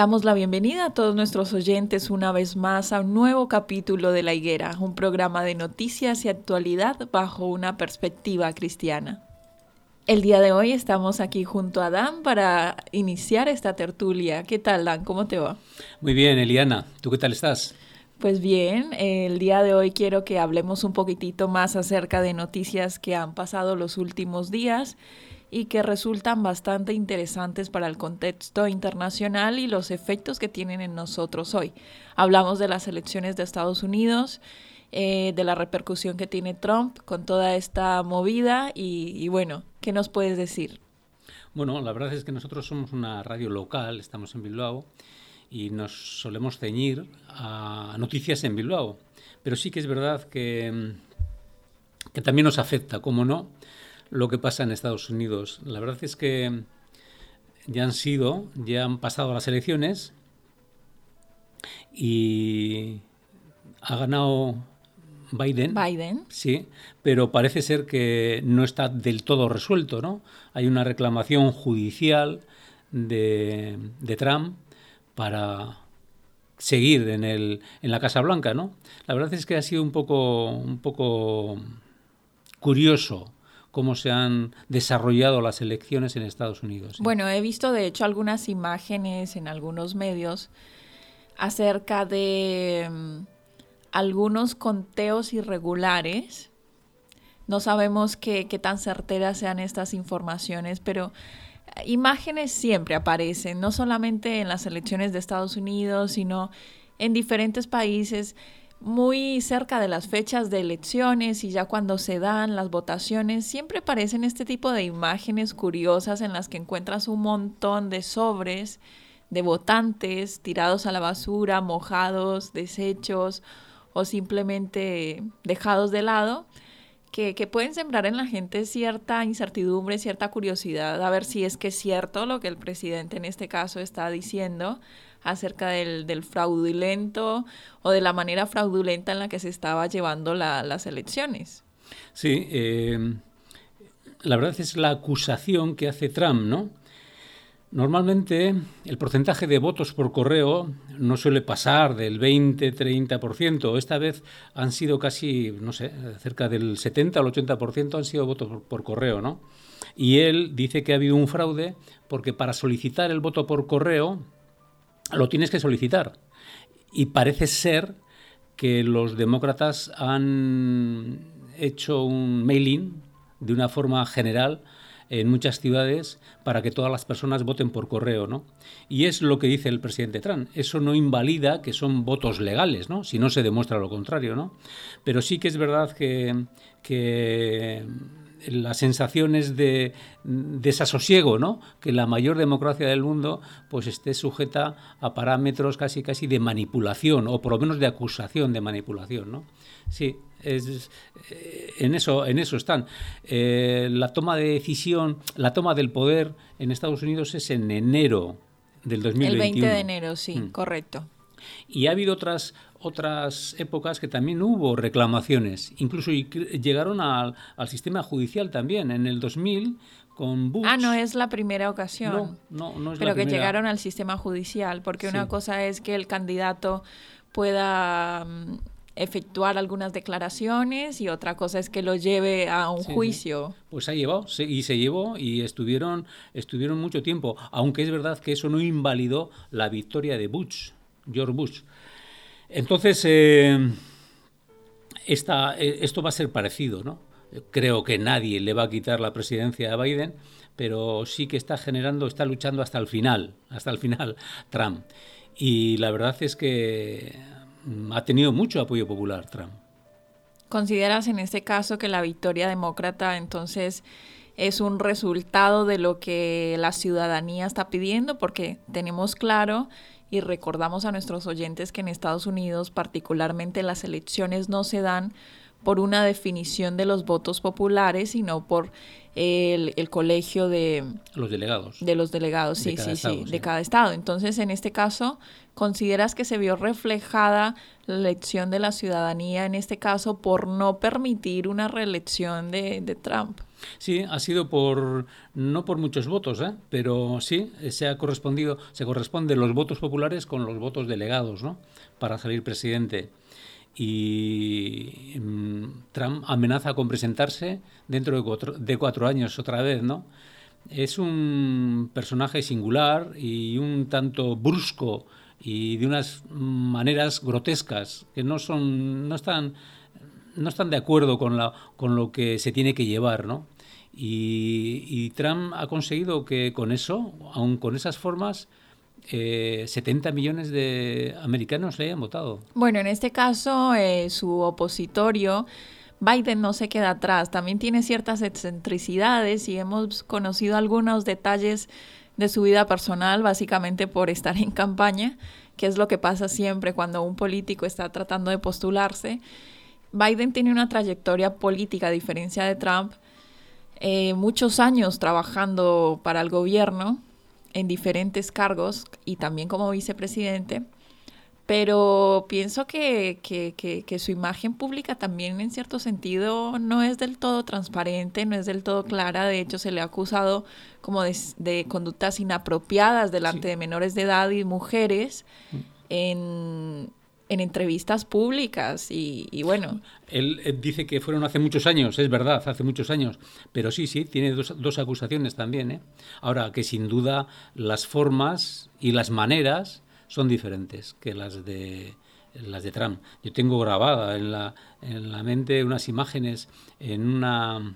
Damos la bienvenida a todos nuestros oyentes una vez más a un nuevo capítulo de La Higuera, un programa de noticias y actualidad bajo una perspectiva cristiana. El día de hoy estamos aquí junto a Dan para iniciar esta tertulia. ¿Qué tal, Dan? ¿Cómo te va? Muy bien, Eliana. ¿Tú qué tal estás? Pues bien, el día de hoy quiero que hablemos un poquitito más acerca de noticias que han pasado los últimos días y que resultan bastante interesantes para el contexto internacional y los efectos que tienen en nosotros hoy. Hablamos de las elecciones de Estados Unidos, eh, de la repercusión que tiene Trump con toda esta movida y, bueno, ¿qué nos puedes decir? Bueno, la verdad es que nosotros somos una radio local, estamos en Bilbao y nos solemos ceñir a noticias en Bilbao. Pero sí que es verdad que, que también nos afecta, como no, lo que pasa en Estados Unidos. La verdad es que ya han sido, ya han pasado las elecciones y ha ganado Biden. Biden. Sí, pero parece ser que no está del todo resuelto, ¿no? Hay una reclamación judicial de, de Trump para seguir en, el, en la Casa Blanca, ¿no? La verdad es que ha sido un poco, un poco curioso cómo se han desarrollado las elecciones en Estados Unidos. Bueno, he visto de hecho algunas imágenes en algunos medios acerca de mm, algunos conteos irregulares. No sabemos qué, qué tan certeras sean estas informaciones, pero eh, imágenes siempre aparecen, no solamente en las elecciones de Estados Unidos, sino en diferentes países muy cerca de las fechas de elecciones y ya cuando se dan las votaciones, siempre aparecen este tipo de imágenes curiosas en las que encuentras un montón de sobres de votantes tirados a la basura, mojados, deshechos o simplemente dejados de lado, que, que, pueden sembrar en la gente cierta incertidumbre, cierta curiosidad, a ver si es que es cierto lo que el presidente en este caso está diciendo acerca del, del, fraudulento o de la manera fraudulenta en la que se estaba llevando las elecciones. Sí, eh, la verdad es la acusación que hace Trump, ¿no? Normalmente el porcentaje de votos por correo no suele pasar del 20-30%. Esta vez han sido casi, no sé, cerca del 70 al 80% han sido votos por, por correo, ¿no? Y él dice que ha habido un fraude porque para solicitar el voto por correo lo tienes que solicitar. Y parece ser que los demócratas han hecho un mailing de una forma general en muchas ciudades para que todas las personas voten por correo, ¿no? Y es lo que dice el presidente Trump. Eso no invalida que son votos legales, ¿no? Si no se demuestra lo contrario, ¿no? Pero sí que es verdad que, que las sensaciones de desasosiego, ¿no? Que la mayor democracia del mundo pues esté sujeta a parámetros casi casi de manipulación o por lo menos de acusación de manipulación, ¿no? Sí, es, eh, en eso en eso están. Eh, la toma de decisión, la toma del poder en Estados Unidos es en enero del 2021. El 20 de enero, sí, mm. correcto. Y ha habido otras otras épocas que también hubo reclamaciones, incluso llegaron al, al sistema judicial también. En el 2000 con Bush. Ah, no es la primera ocasión. No, no, es Pero que llegaron al sistema judicial, porque una cosa es que el candidato pueda mm, efectuar algunas declaraciones y otra cosa es que lo lleve a un juicio. Pues se ha llevado y se llevó y estuvieron estuvieron mucho tiempo, aunque es verdad que eso no invalidó la victoria de Bush, George Bush. Entonces, eh, esta, eh, esto va a ser parecido, ¿no? Creo que nadie le va a quitar la presidencia a Biden, pero sí que está generando, está luchando hasta el final, hasta el final Trump. Y la verdad es que mm, ha tenido mucho apoyo popular Trump. ¿Consideras en este caso que la victoria demócrata entonces es un resultado de lo que la ciudadanía está pidiendo? Porque tenemos claro y recordamos a nuestros oyentes que en Estados Unidos particularmente las elecciones no se dan por una definición de los votos populares, sino por el, colegio de los delegados. De los delegados, sí, sí, sí, de cada estado. Entonces, en este caso, ¿consideras que se vio reflejada la elección de la ciudadanía en este caso por no permitir una reelección de, de Trump? Sí, ha sido por no por muchos votos, ¿eh? pero sí se ha correspondido, se corresponde los votos populares con los votos delegados, ¿no? Para salir presidente. Y mm, Trump amenaza con presentarse dentro de cuatro, de cuatro años otra vez, ¿no? Es un personaje singular y un tanto brusco y de unas maneras grotescas que no son, no están no están de acuerdo con, la, con lo que se tiene que llevar, ¿no? Y, Trump ha conseguido que con eso, aun con esas formas, 70 eh, millones de americanos le hayan votado. Bueno, en este caso, eh, su opositorio, Biden no se queda atrás, también tiene ciertas excentricidades y hemos conocido algunos detalles de su vida personal, básicamente por estar en campaña, que es lo que pasa siempre cuando un político está tratando de postularse. Biden tiene una trayectoria política, a diferencia de Trump, eh, muchos años trabajando para el gobierno en diferentes cargos y también como vicepresidente, pero pienso que, que, su imagen pública también en cierto sentido no es del todo transparente, no es del todo clara, de hecho se le ha acusado como de, conductas inapropiadas delante de menores de edad y mujeres mm. en en entrevistas públicas y, bueno. Él, dice que fueron hace muchos años, es verdad, hace muchos años, pero sí, sí, tiene dos, dos acusaciones también. ¿eh? Ahora, que sin duda las formas y las maneras son diferentes que las de las de Trump. Yo tengo grabada en la, en la mente unas imágenes en una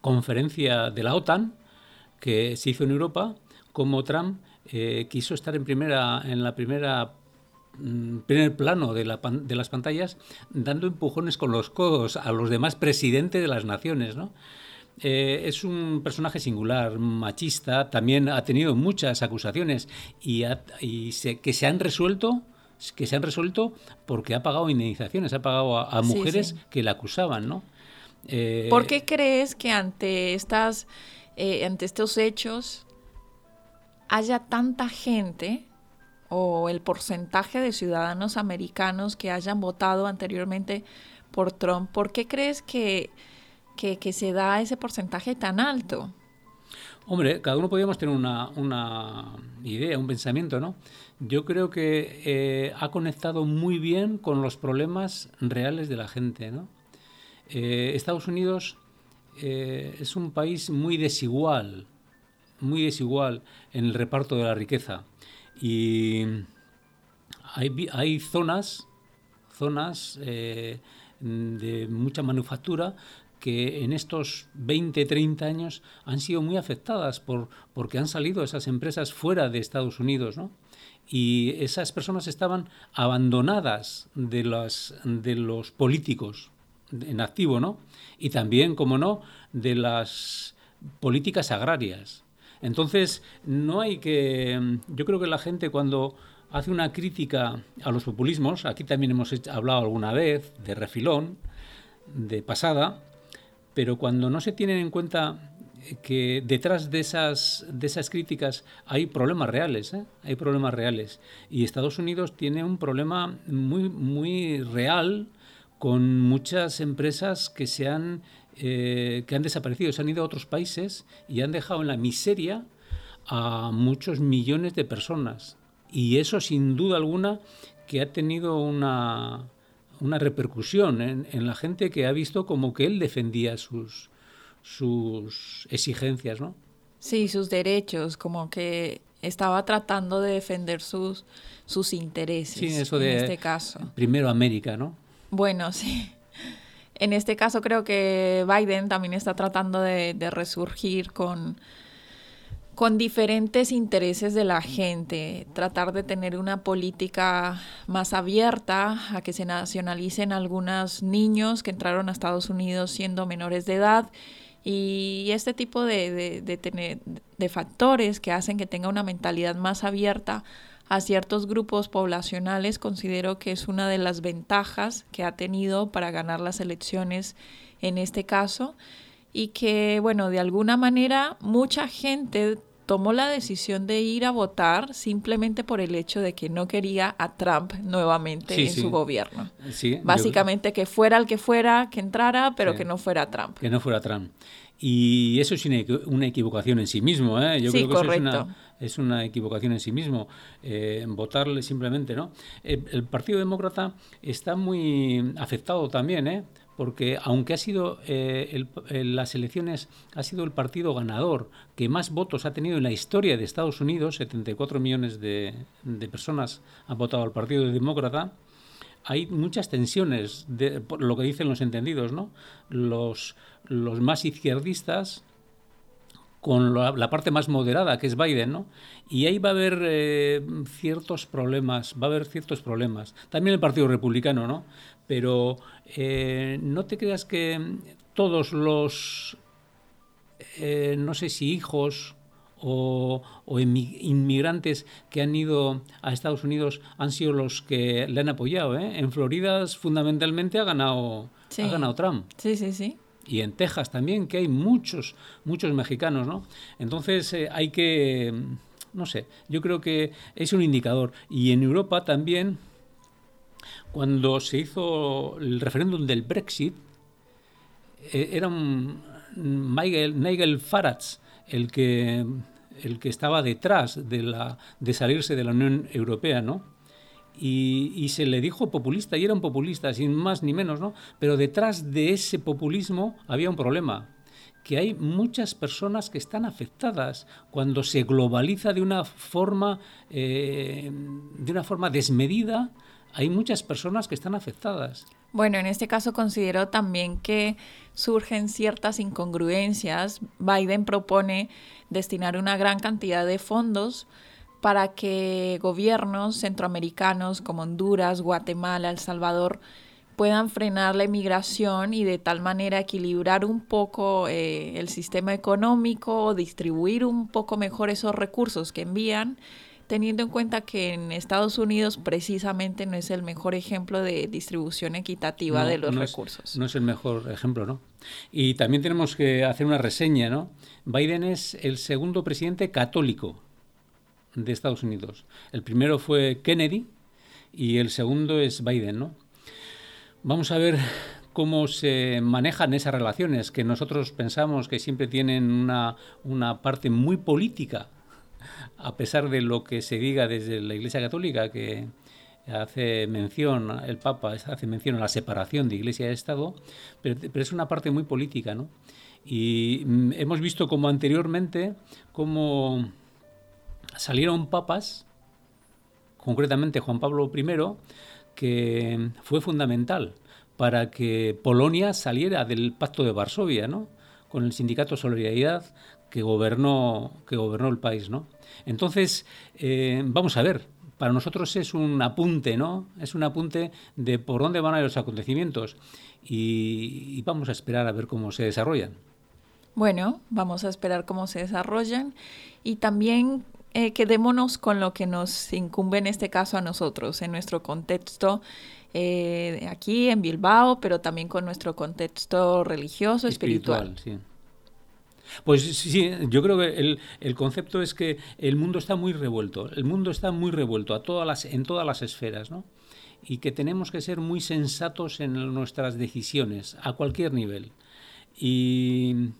conferencia de la OTAN que se hizo en Europa, como Trump eh, quiso estar en primera en la primera primer plano de, la, de, las pantallas dando empujones con los codos a los demás presidentes de las naciones, ¿no? Eh, es un personaje singular, machista, también ha tenido muchas acusaciones y, que se han resuelto que se han resuelto porque ha pagado indemnizaciones, ha pagado a, mujeres que le acusaban, ¿no? Eh, ¿Por qué crees que ante estas, eh, ante estos hechos haya tanta gente o el porcentaje de ciudadanos americanos que hayan votado anteriormente por Trump, ¿por qué crees que, que, se da ese porcentaje tan alto? Hombre, cada uno podríamos tener una, una idea, un pensamiento, ¿no? Yo creo que eh, ha conectado muy bien con los problemas reales de la gente, ¿no? Eh, Estados Unidos eh, es un país muy desigual, muy desigual en el reparto de la riqueza. Y hay, hay zonas, zonas eh, de mucha manufactura que en estos 20, 30 años han sido muy afectadas por, porque han salido esas empresas fuera de Estados Unidos, ¿no? Y esas personas estaban abandonadas de, las, de los políticos, en activo, ¿no? Y también, como no, de las políticas agrarias. Entonces, no hay que... Yo creo que la gente cuando hace una crítica a los populismos, aquí también hemos hablado alguna vez de refilón, de pasada, pero cuando no se tienen en cuenta que detrás de esas, de esas críticas hay problemas reales, ¿eh? hay problemas reales. Y Estados Unidos tiene un problema muy, muy real con muchas empresas que se han eh, que han desaparecido, se han ido a otros países y han dejado en la miseria a muchos millones de personas. Y eso, sin duda alguna, que ha tenido una, una repercusión en, en, la gente que ha visto como que él defendía sus, sus exigencias, ¿no? Sí, sus derechos, como que estaba tratando de defender sus, sus intereses. Sí, eso de en este caso. Primero América, ¿no? Bueno, sí. En este caso creo que Biden también está tratando de, resurgir con, con diferentes intereses de la gente, tratar de tener una política más abierta a que se nacionalicen algunos niños que entraron a Estados Unidos siendo menores de edad y este tipo de, de, de factores que hacen que tenga una mentalidad más abierta a ciertos grupos poblacionales, considero que es una de las ventajas que ha tenido para ganar las elecciones en este caso y que, bueno, de alguna manera mucha gente tomó la decisión de ir a votar simplemente por el hecho de que no quería a Trump nuevamente en su gobierno. Básicamente que fuera el que fuera, que entrara, pero que no fuera Trump. Que no fuera Trump. Y eso es una equivocación en sí mismo. ¿eh? Yo creo que eso es una, es una, equivocación en sí mismo. Eh, votarle simplemente, ¿no? El, Partido Demócrata está muy afectado también, ¿eh? porque aunque ha sido eh, las elecciones ha sido el partido ganador que más votos ha tenido en la historia de Estados Unidos, 74 millones de, de personas han votado al Partido Demócrata, hay muchas tensiones, de, por lo que dicen los entendidos, ¿no? Los, los más izquierdistas con la, parte más moderada, que es Biden, ¿no? Y ahí va a haber eh, ciertos problemas, va a haber ciertos problemas. También el Partido Republicano, ¿no? Pero eh, no te creas que todos los, eh, no sé si hijos o, inmigrantes que han ido a Estados Unidos han sido los que le han apoyado. ¿eh? En Florida fundamentalmente ha ganado, ha ganado Trump. Sí, sí, sí. Y en Texas también, que hay muchos, muchos mexicanos, ¿no? Entonces eh, hay que, no sé, yo creo que es un indicador. Y en Europa también, cuando se hizo el referéndum del Brexit, eh, era un Nigel, Nigel Farage, el que, el que estaba detrás de, la, de salirse de la Unión Europea, ¿no? Y, se le dijo populista, y era un populista, sin más ni menos, ¿no? Pero detrás de ese populismo había un problema, que hay muchas personas que están afectadas cuando se globaliza de una forma, eh, de una forma desmedida, hay muchas personas que están afectadas. Bueno, en este caso considero también que surgen ciertas incongruencias. Biden propone destinar una gran cantidad de fondos para que gobiernos centroamericanos como Honduras, Guatemala, El Salvador puedan frenar la inmigración y de tal manera equilibrar un poco eh, el sistema económico o distribuir un poco mejor esos recursos que envían teniendo en cuenta que en Estados Unidos precisamente no es el mejor ejemplo de distribución equitativa de los recursos. no es el mejor ejemplo, ¿no? Y también tenemos que hacer una reseña, ¿no? Biden es el segundo presidente católico de Estados Unidos. El primero fue Kennedy y el segundo es Biden, ¿no? Vamos a ver cómo se manejan esas relaciones que nosotros pensamos que siempre tienen una, una parte muy política a pesar de lo que se diga desde la Iglesia Católica, que hace mención, el Papa hace mención a la separación de Iglesia y Estado, pero, es una parte muy política, ¿no? Y mm, hemos visto como anteriormente, cómo salieron papas, concretamente Juan Pablo I, que fue fundamental para que Polonia saliera del Pacto de Varsovia, ¿no? con el sindicato Solidaridad que gobernó, que gobernó el país. ¿no? Entonces, eh, vamos a ver, para nosotros es un apunte, ¿no? Es un apunte de por dónde van a ir los acontecimientos. y, vamos a esperar a ver cómo se desarrollan. Bueno, vamos a esperar cómo se desarrollan y también eh, quedémonos con lo que nos incumbe en este caso a nosotros, en nuestro contexto eh, aquí en Bilbao, pero también con nuestro contexto religioso, espiritual. Sí. Pues sí, yo creo que el, el, concepto es que el mundo está muy revuelto, el mundo está muy revuelto a todas las, en todas las esferas, ¿no? Y que tenemos que ser muy sensatos en nuestras decisiones, a cualquier nivel. Y,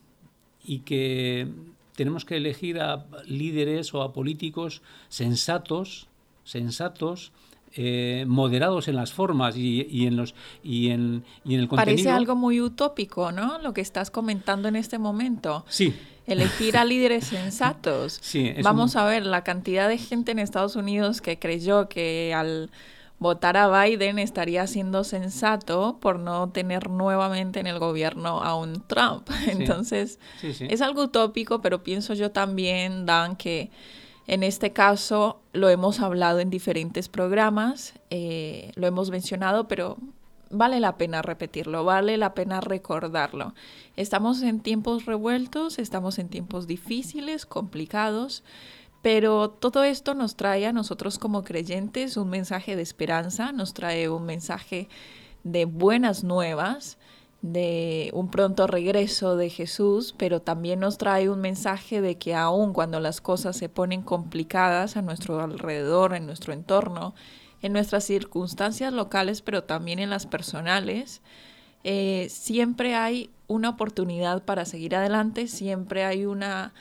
y que tenemos que elegir a líderes o a políticos sensatos, sensatos, eh, moderados en las formas y, en los y en, y en el contenido. Parece algo muy utópico, ¿no? Lo que estás comentando en este momento. Sí. Elegir a líderes sensatos. Sí, Vamos a ver la cantidad de gente en Estados Unidos que creyó que al votar a Biden estaría siendo sensato por no tener nuevamente en el gobierno a un Trump. Entonces, es algo utópico, pero pienso yo también, Dan, que en este caso lo hemos hablado en diferentes programas, eh, lo hemos mencionado, pero vale la pena repetirlo, vale la pena recordarlo. Estamos en tiempos revueltos, estamos en tiempos difíciles, complicados, pero todo esto nos trae a nosotros como creyentes un mensaje de esperanza, nos trae un mensaje de buenas nuevas de un pronto regreso de Jesús, pero también nos trae un mensaje de que aun cuando las cosas se ponen complicadas a nuestro alrededor, en nuestro entorno, en nuestras circunstancias locales, pero también en las personales, eh, siempre hay una oportunidad para seguir adelante, siempre hay una,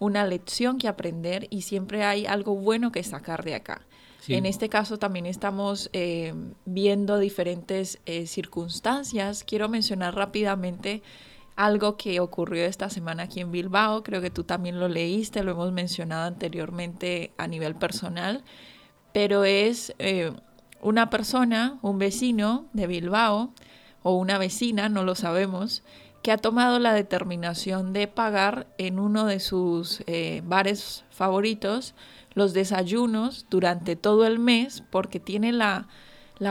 una lección que aprender y siempre hay algo bueno que sacar de acá. En este caso también estamos eh, viendo diferentes eh, circunstancias. Quiero mencionar rápidamente algo que ocurrió esta semana aquí en Bilbao. Creo que tú también lo leíste, lo hemos mencionado anteriormente a nivel personal, pero es eh, una persona, un vecino de Bilbao o una vecina, no lo sabemos, que ha tomado la determinación de pagar en uno de sus bares favoritos los desayunos durante todo el mes porque tiene la,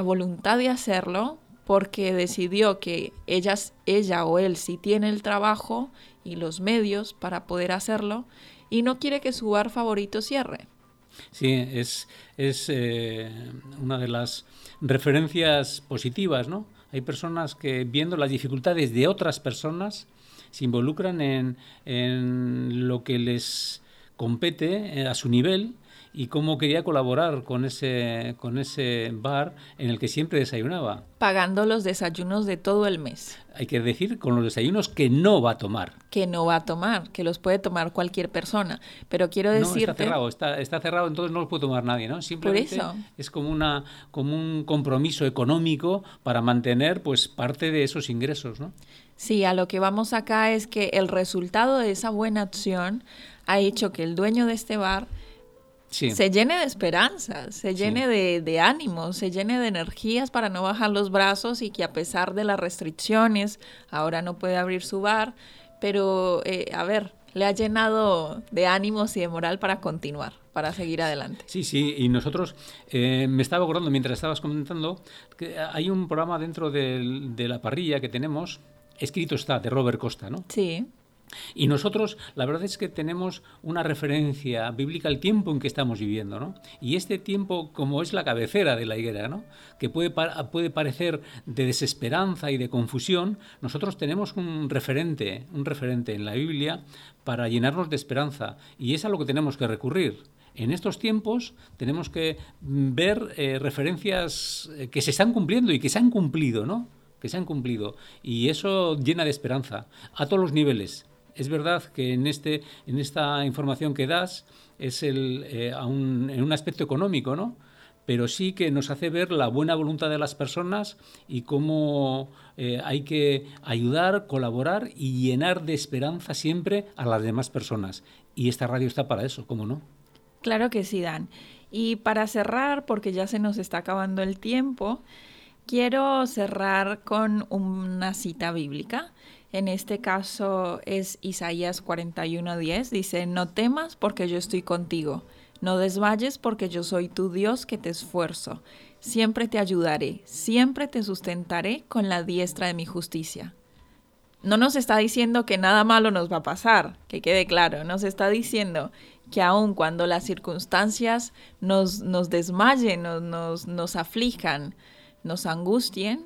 voluntad de hacerlo, porque decidió que ellas, ella o él sí tiene el trabajo y los medios para poder hacerlo y no quiere que su bar favorito cierre. Sí, es, es eh, una de las referencias positivas, ¿no? Hay personas que viendo las dificultades de otras personas se involucran en, en lo que les compete eh, a su nivel y cómo quería colaborar con ese, con ese bar en el que siempre desayunaba. Pagando los desayunos de todo el mes. Hay que decir con los desayunos que no va a tomar. Que no va a tomar, que los puede tomar cualquier persona. Pero quiero decirte... No, está cerrado, está, está cerrado, entonces no los puede tomar nadie, ¿no? Simplemente Por eso. es como, una, como un compromiso económico para mantener pues parte de esos ingresos, ¿no? Sí, a lo que vamos acá es que el resultado de esa buena acción ha hecho que el dueño de este bar se llene de esperanza, se llene de, de ánimo, se llene de energías para no bajar los brazos y que a pesar de las restricciones ahora no puede abrir su bar, pero eh, a ver, le ha llenado de ánimos y de moral para continuar, para seguir adelante. Sí, sí, y nosotros, eh, me estaba acordando mientras estabas comentando, que hay un programa dentro de, de la parrilla que tenemos, escrito está, de Robert Costa, ¿no? Sí. Y nosotros, la verdad es que tenemos una referencia bíblica al tiempo en que estamos viviendo, ¿no? Y este tiempo, como es la cabecera de la higuera, ¿no? Que puede, puede parecer de desesperanza y de confusión, nosotros tenemos un referente, un referente en la Biblia para llenarnos de esperanza. Y es a lo que tenemos que recurrir. En estos tiempos tenemos que ver eh, referencias eh, que se están cumpliendo y que se han cumplido, ¿no? que se han cumplido y eso llena de esperanza a todos los niveles es verdad que en, este, en esta información que das es el, eh, en un aspecto económico, ¿no? pero sí que nos hace ver la buena voluntad de las personas y cómo eh, hay que ayudar, colaborar y llenar de esperanza siempre a las demás personas. Y esta radio está para eso, ¿cómo no? Claro que sí, Dan. Y para cerrar, porque ya se nos está acabando el tiempo, quiero cerrar con una cita bíblica en este caso es Isaías 41:10. Dice, no temas porque yo estoy contigo. No desmayes porque yo soy tu Dios que te esfuerzo. Siempre te ayudaré, siempre te sustentaré con la diestra de mi justicia. No nos está diciendo que nada malo nos va a pasar, que quede claro, nos está diciendo que aun cuando las circunstancias nos, nos desmayen, nos, nos, nos aflijan, nos angustien,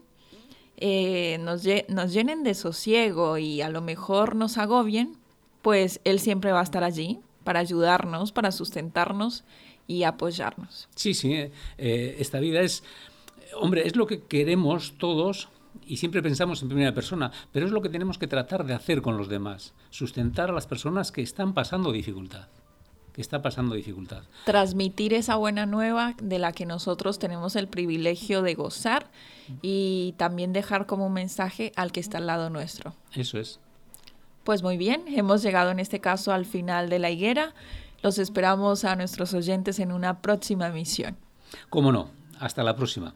eh, nos, llenen de sosiego y a lo mejor nos agobien, pues Él siempre va a estar allí para ayudarnos, para sustentarnos y apoyarnos. Sí, sí, eh, eh, esta vida es, hombre, es lo que queremos todos y siempre pensamos en primera persona, pero es lo que tenemos que tratar de hacer con los demás, sustentar a las personas que están pasando dificultad que está pasando dificultad. Transmitir esa buena nueva de la que nosotros tenemos el privilegio de gozar y también dejar como un mensaje al que está al lado nuestro. Eso es. Pues muy bien, hemos llegado en este caso al final de la higuera. Los esperamos a nuestros oyentes en una próxima emisión. Cómo no, hasta la próxima.